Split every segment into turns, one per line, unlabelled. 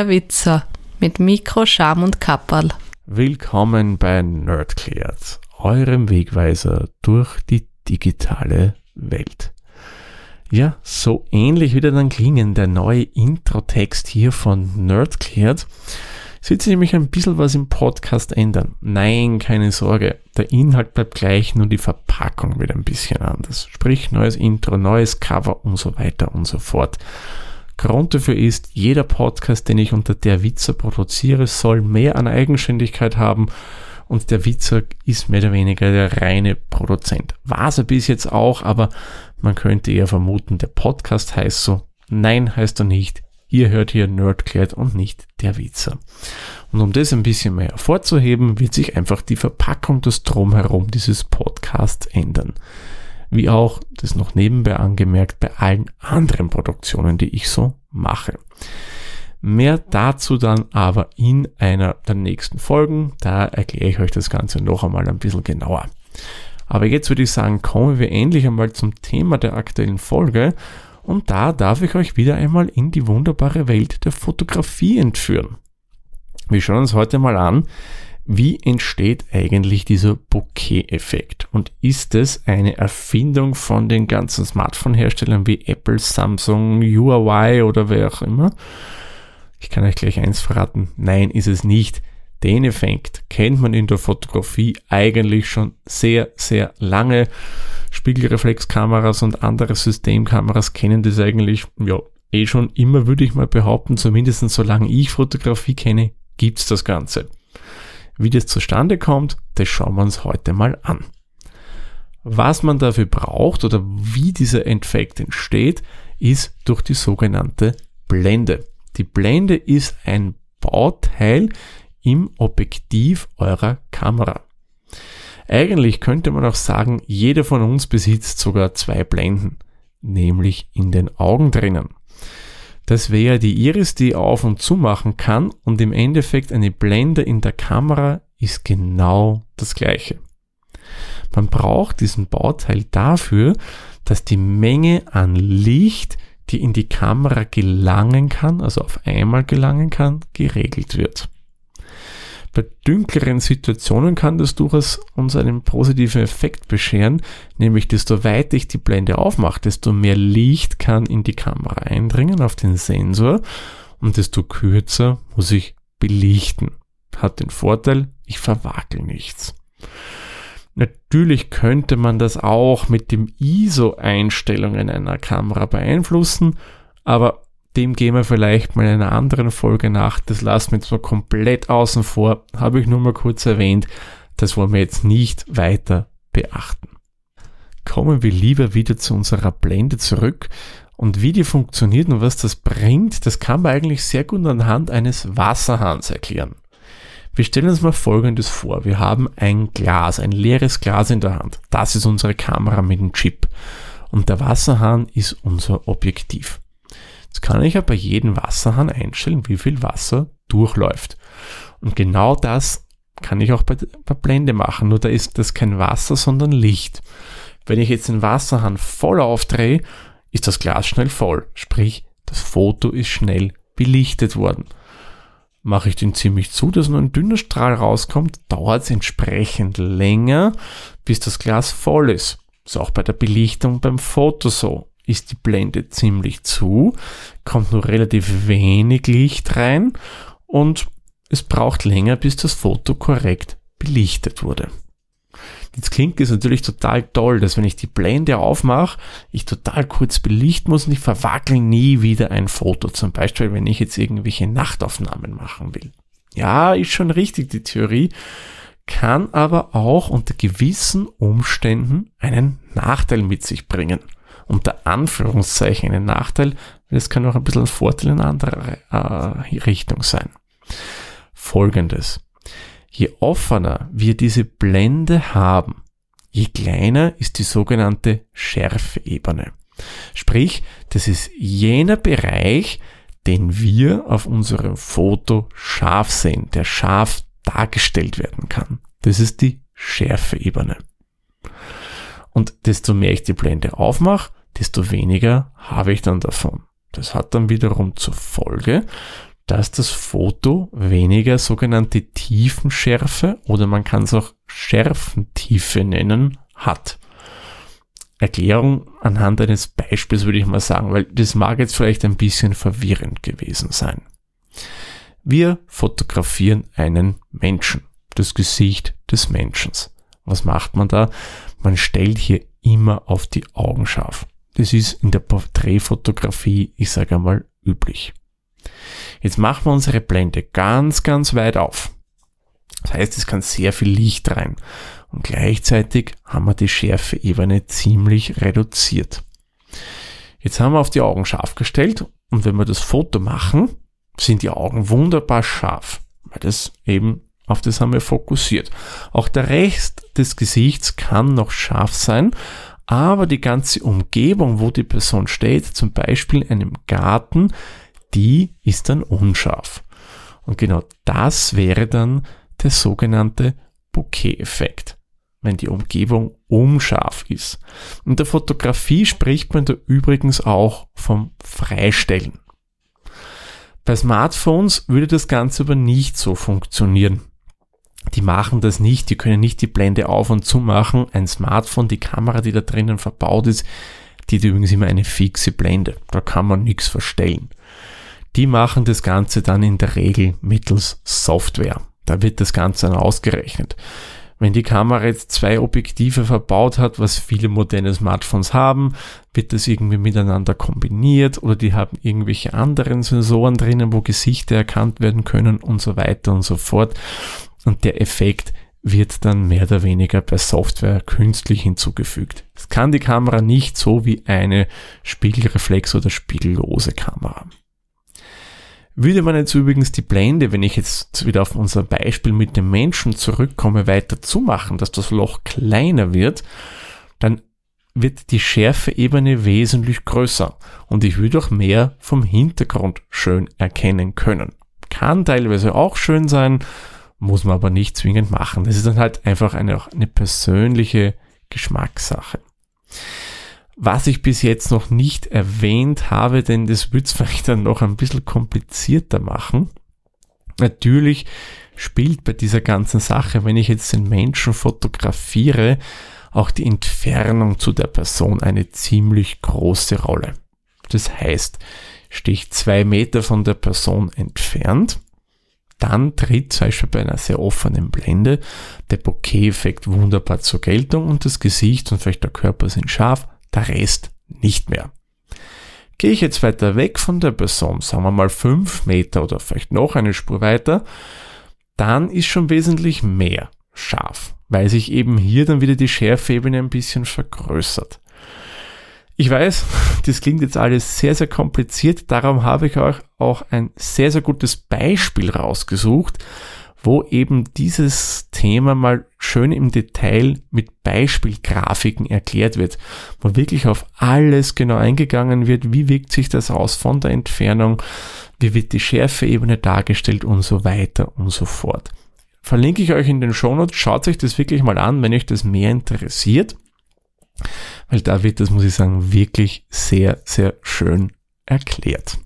der Witzer mit Mikro, Scham und Kapperl.
Willkommen bei Nerdcleared, eurem Wegweiser durch die digitale Welt. Ja, so ähnlich wird dann klingen der neue Intro-Text hier von Nerdcleared. Es wird sich nämlich ein bisschen was im Podcast ändern. Nein, keine Sorge. Der Inhalt bleibt gleich, nur die Verpackung wird ein bisschen anders. Sprich, neues Intro, neues Cover und so weiter und so fort. Grund dafür ist, jeder Podcast, den ich unter der Witzer produziere, soll mehr an Eigenständigkeit haben und der Witzer ist mehr oder weniger der reine Produzent. War es bis jetzt auch, aber man könnte eher vermuten, der Podcast heißt so. Nein, heißt er nicht. Ihr hört hier Nerdclad und nicht der Witzer. Und um das ein bisschen mehr hervorzuheben, wird sich einfach die Verpackung des Drumherum dieses Podcasts ändern wie auch, das noch nebenbei angemerkt, bei allen anderen Produktionen, die ich so mache. Mehr dazu dann aber in einer der nächsten Folgen. Da erkläre ich euch das Ganze noch einmal ein bisschen genauer. Aber jetzt würde ich sagen, kommen wir endlich einmal zum Thema der aktuellen Folge. Und da darf ich euch wieder einmal in die wunderbare Welt der Fotografie entführen. Wir schauen uns heute mal an, wie entsteht eigentlich dieser Bokeh-Effekt? Und ist es eine Erfindung von den ganzen Smartphone-Herstellern wie Apple, Samsung, Huawei oder wer auch immer? Ich kann euch gleich eins verraten. Nein, ist es nicht. Den Effekt kennt man in der Fotografie eigentlich schon sehr, sehr lange. Spiegelreflexkameras und andere Systemkameras kennen das eigentlich, ja, eh schon immer, würde ich mal behaupten, zumindest solange ich Fotografie kenne, gibt's das Ganze. Wie das zustande kommt, das schauen wir uns heute mal an. Was man dafür braucht oder wie dieser Effekt entsteht, ist durch die sogenannte Blende. Die Blende ist ein Bauteil im Objektiv eurer Kamera. Eigentlich könnte man auch sagen, jeder von uns besitzt sogar zwei Blenden, nämlich in den Augen drinnen. Das wäre die Iris, die auf und zu machen kann und im Endeffekt eine Blende in der Kamera ist genau das gleiche. Man braucht diesen Bauteil dafür, dass die Menge an Licht, die in die Kamera gelangen kann, also auf einmal gelangen kann, geregelt wird. Bei dunkleren Situationen kann das durchaus uns einen positiven Effekt bescheren, nämlich desto weiter ich die Blende aufmache, desto mehr Licht kann in die Kamera eindringen auf den Sensor und desto kürzer muss ich belichten. Hat den Vorteil, ich verwackel nichts. Natürlich könnte man das auch mit dem ISO-Einstellungen einer Kamera beeinflussen, aber dem gehen wir vielleicht mal in einer anderen Folge nach. Das lassen wir jetzt mal komplett außen vor. Habe ich nur mal kurz erwähnt. Das wollen wir jetzt nicht weiter beachten. Kommen wir lieber wieder zu unserer Blende zurück. Und wie die funktioniert und was das bringt, das kann man eigentlich sehr gut anhand eines Wasserhahns erklären. Wir stellen uns mal Folgendes vor. Wir haben ein Glas, ein leeres Glas in der Hand. Das ist unsere Kamera mit dem Chip. Und der Wasserhahn ist unser Objektiv. Jetzt kann ich ja bei jedem Wasserhahn einstellen, wie viel Wasser durchläuft. Und genau das kann ich auch bei der Blende machen, nur da ist das kein Wasser, sondern Licht. Wenn ich jetzt den Wasserhahn voll aufdrehe, ist das Glas schnell voll. Sprich, das Foto ist schnell belichtet worden. Mache ich den ziemlich zu, dass nur ein dünner Strahl rauskommt, dauert es entsprechend länger, bis das Glas voll ist. Ist auch bei der Belichtung beim Foto so ist die Blende ziemlich zu, kommt nur relativ wenig Licht rein und es braucht länger, bis das Foto korrekt belichtet wurde. Jetzt klingt es natürlich total toll, dass wenn ich die Blende aufmache, ich total kurz belichten muss und ich verwackel nie wieder ein Foto. Zum Beispiel, wenn ich jetzt irgendwelche Nachtaufnahmen machen will. Ja, ist schon richtig, die Theorie, kann aber auch unter gewissen Umständen einen Nachteil mit sich bringen unter Anführungszeichen einen Nachteil, weil es kann auch ein bisschen ein Vorteil in eine andere äh, Richtung sein. Folgendes. Je offener wir diese Blende haben, je kleiner ist die sogenannte Schärfeebene. Sprich, das ist jener Bereich, den wir auf unserem Foto scharf sehen, der scharf dargestellt werden kann. Das ist die Schärfeebene. Und desto mehr ich die Blende aufmache, desto weniger habe ich dann davon. Das hat dann wiederum zur Folge, dass das Foto weniger sogenannte Tiefenschärfe oder man kann es auch Schärfentiefe nennen hat. Erklärung anhand eines Beispiels würde ich mal sagen, weil das mag jetzt vielleicht ein bisschen verwirrend gewesen sein. Wir fotografieren einen Menschen, das Gesicht des Menschen. Was macht man da? Man stellt hier immer auf die Augen scharf. Das ist in der Porträtfotografie, ich sage einmal, üblich. Jetzt machen wir unsere Blende ganz, ganz weit auf. Das heißt, es kann sehr viel Licht rein. Und gleichzeitig haben wir die Schärfeebene ziemlich reduziert. Jetzt haben wir auf die Augen scharf gestellt und wenn wir das Foto machen, sind die Augen wunderbar scharf, weil das eben auf das haben wir fokussiert. Auch der Rest des Gesichts kann noch scharf sein, aber die ganze Umgebung, wo die Person steht, zum Beispiel in einem Garten, die ist dann unscharf. Und genau das wäre dann der sogenannte Bokeh-Effekt, wenn die Umgebung unscharf ist. Und der Fotografie spricht man da übrigens auch vom Freistellen. Bei Smartphones würde das Ganze aber nicht so funktionieren. Die machen das nicht, die können nicht die Blende auf und zu machen. Ein Smartphone, die Kamera, die da drinnen verbaut ist, die hat übrigens immer eine fixe Blende. Da kann man nichts verstellen. Die machen das Ganze dann in der Regel mittels Software. Da wird das Ganze dann ausgerechnet. Wenn die Kamera jetzt zwei Objektive verbaut hat, was viele moderne Smartphones haben, wird das irgendwie miteinander kombiniert oder die haben irgendwelche anderen Sensoren drinnen, wo Gesichter erkannt werden können und so weiter und so fort. Und der Effekt wird dann mehr oder weniger per Software künstlich hinzugefügt. Das kann die Kamera nicht so wie eine Spiegelreflex oder spiegellose Kamera. Würde man jetzt übrigens die Blende, wenn ich jetzt wieder auf unser Beispiel mit dem Menschen zurückkomme, weiter zumachen, dass das Loch kleiner wird, dann wird die Schärfeebene wesentlich größer und ich würde auch mehr vom Hintergrund schön erkennen können. Kann teilweise auch schön sein, muss man aber nicht zwingend machen. Das ist dann halt einfach eine, eine persönliche Geschmackssache. Was ich bis jetzt noch nicht erwähnt habe, denn das wird es vielleicht dann noch ein bisschen komplizierter machen. Natürlich spielt bei dieser ganzen Sache, wenn ich jetzt den Menschen fotografiere, auch die Entfernung zu der Person eine ziemlich große Rolle. Das heißt, stehe ich zwei Meter von der Person entfernt, dann tritt zum Beispiel bei einer sehr offenen Blende der Bokeh-Effekt wunderbar zur Geltung und das Gesicht und vielleicht der Körper sind scharf, der Rest nicht mehr. Gehe ich jetzt weiter weg von der Person, sagen wir mal fünf Meter oder vielleicht noch eine Spur weiter, dann ist schon wesentlich mehr scharf, weil sich eben hier dann wieder die Schärfebene ein bisschen vergrößert. Ich weiß, das klingt jetzt alles sehr, sehr kompliziert, darum habe ich euch auch ein sehr, sehr gutes Beispiel rausgesucht, wo eben dieses Thema mal schön im Detail mit Beispielgrafiken erklärt wird, wo wirklich auf alles genau eingegangen wird, wie wirkt sich das aus von der Entfernung, wie wird die Schärfeebene dargestellt? Und so weiter und so fort. Verlinke ich euch in den Shownotes, schaut euch das wirklich mal an, wenn euch das mehr interessiert, weil da wird das, muss ich sagen, wirklich sehr, sehr schön erklärt.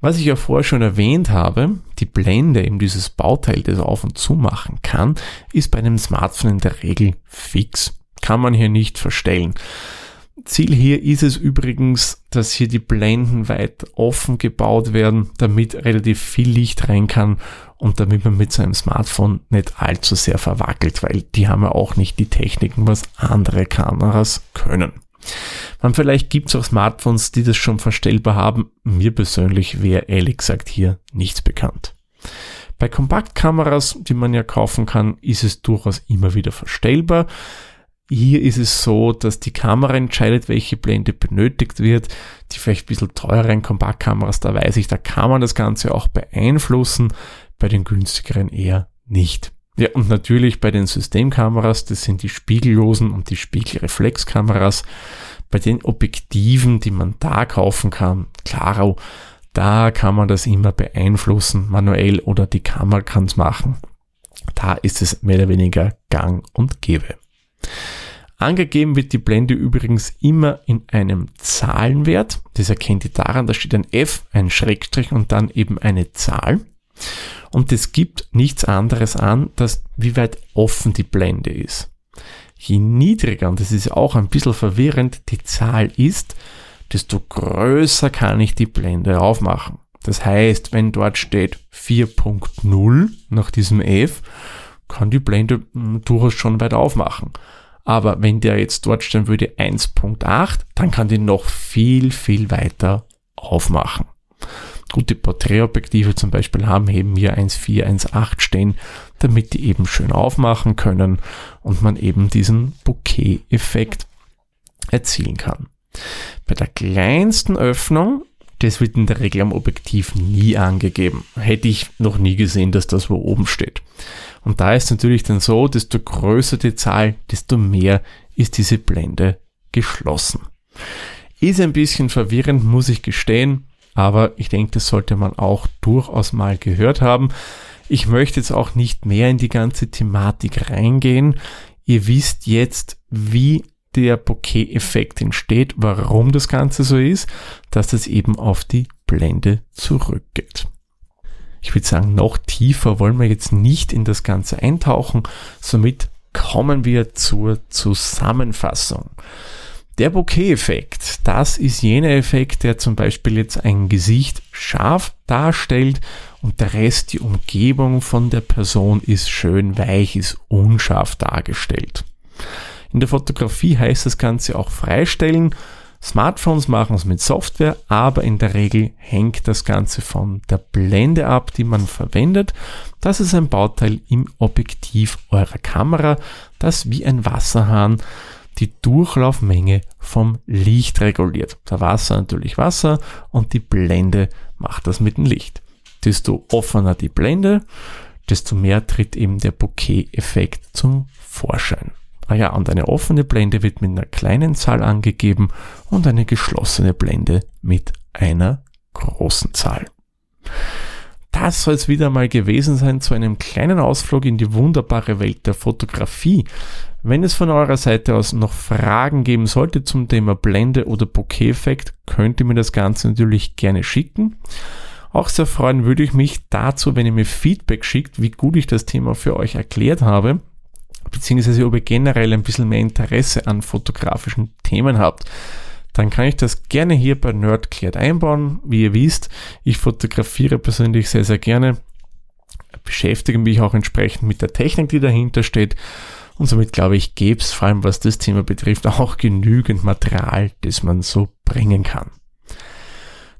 Was ich ja vorher schon erwähnt habe, die Blende, eben dieses Bauteil, das auf und zu machen kann, ist bei einem Smartphone in der Regel fix. Kann man hier nicht verstellen. Ziel hier ist es übrigens, dass hier die Blenden weit offen gebaut werden, damit relativ viel Licht rein kann und damit man mit seinem Smartphone nicht allzu sehr verwackelt, weil die haben ja auch nicht die Techniken, was andere Kameras können. Man vielleicht gibt es auch Smartphones, die das schon verstellbar haben. Mir persönlich wäre ehrlich gesagt hier nichts bekannt. Bei Kompaktkameras, die man ja kaufen kann, ist es durchaus immer wieder verstellbar. Hier ist es so, dass die Kamera entscheidet, welche Blende benötigt wird. Die vielleicht ein bisschen teureren Kompaktkameras, da weiß ich, da kann man das Ganze auch beeinflussen. Bei den günstigeren eher nicht. Ja, und natürlich bei den Systemkameras, das sind die spiegellosen und die Spiegelreflexkameras. Bei den Objektiven, die man da kaufen kann, klaro, da kann man das immer beeinflussen, manuell oder die Kamera kann es machen. Da ist es mehr oder weniger gang und gäbe. Angegeben wird die Blende übrigens immer in einem Zahlenwert. Das erkennt ihr daran, da steht ein F, ein Schrägstrich und dann eben eine Zahl. Und das gibt nichts anderes an, dass wie weit offen die Blende ist. Je niedriger, und das ist auch ein bisschen verwirrend, die Zahl ist, desto größer kann ich die Blende aufmachen. Das heißt, wenn dort steht 4.0 nach diesem F, kann die Blende hm, durchaus schon weit aufmachen. Aber wenn der jetzt dort stehen würde 1.8, dann kann die noch viel, viel weiter aufmachen. Gute Porträtobjektive zum Beispiel haben eben hier 1.4, 1.8 stehen, damit die eben schön aufmachen können und man eben diesen Bokeh-Effekt erzielen kann. Bei der kleinsten Öffnung, das wird in der Regel am Objektiv nie angegeben. Hätte ich noch nie gesehen, dass das wo oben steht. Und da ist natürlich dann so, desto größer die Zahl, desto mehr ist diese Blende geschlossen. Ist ein bisschen verwirrend, muss ich gestehen, aber ich denke, das sollte man auch durchaus mal gehört haben. Ich möchte jetzt auch nicht mehr in die ganze Thematik reingehen. Ihr wisst jetzt, wie der Bokeh-Effekt entsteht, warum das Ganze so ist, dass das eben auf die Blende zurückgeht ich würde sagen, noch tiefer wollen wir jetzt nicht in das Ganze eintauchen. Somit kommen wir zur Zusammenfassung. Der Bokeh-Effekt, das ist jener Effekt, der zum Beispiel jetzt ein Gesicht scharf darstellt und der Rest, die Umgebung von der Person ist schön weich, ist unscharf dargestellt. In der Fotografie heißt das Ganze auch freistellen Smartphones machen es mit Software, aber in der Regel hängt das Ganze von der Blende ab, die man verwendet. Das ist ein Bauteil im Objektiv eurer Kamera, das wie ein Wasserhahn die Durchlaufmenge vom Licht reguliert. Der Wasser natürlich Wasser und die Blende macht das mit dem Licht. Desto offener die Blende, desto mehr tritt eben der Bokeh-Effekt zum Vorschein. Ah ja, und eine offene Blende wird mit einer kleinen Zahl angegeben und eine geschlossene Blende mit einer großen Zahl. Das soll es wieder mal gewesen sein zu einem kleinen Ausflug in die wunderbare Welt der Fotografie. Wenn es von eurer Seite aus noch Fragen geben sollte zum Thema Blende oder Bokeh-Effekt, könnt ihr mir das Ganze natürlich gerne schicken. Auch sehr freuen würde ich mich dazu, wenn ihr mir Feedback schickt, wie gut ich das Thema für euch erklärt habe beziehungsweise ob ihr generell ein bisschen mehr Interesse an fotografischen Themen habt, dann kann ich das gerne hier bei Nerdcleared einbauen. Wie ihr wisst, ich fotografiere persönlich sehr, sehr gerne, beschäftige mich auch entsprechend mit der Technik, die dahinter steht. Und somit glaube ich, gäbe es vor allem was das Thema betrifft auch genügend Material, das man so bringen kann.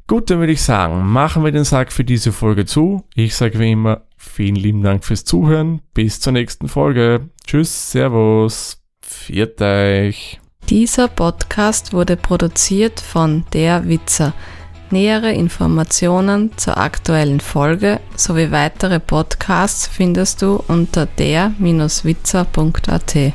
Gut, dann würde ich sagen, machen wir den Sack für diese Folge zu. Ich sage wie immer vielen lieben Dank fürs Zuhören. Bis zur nächsten Folge. Tschüss, Servus, viert euch.
Dieser Podcast wurde produziert von Der Witzer. Nähere Informationen zur aktuellen Folge sowie weitere Podcasts findest du unter der-witzer.at.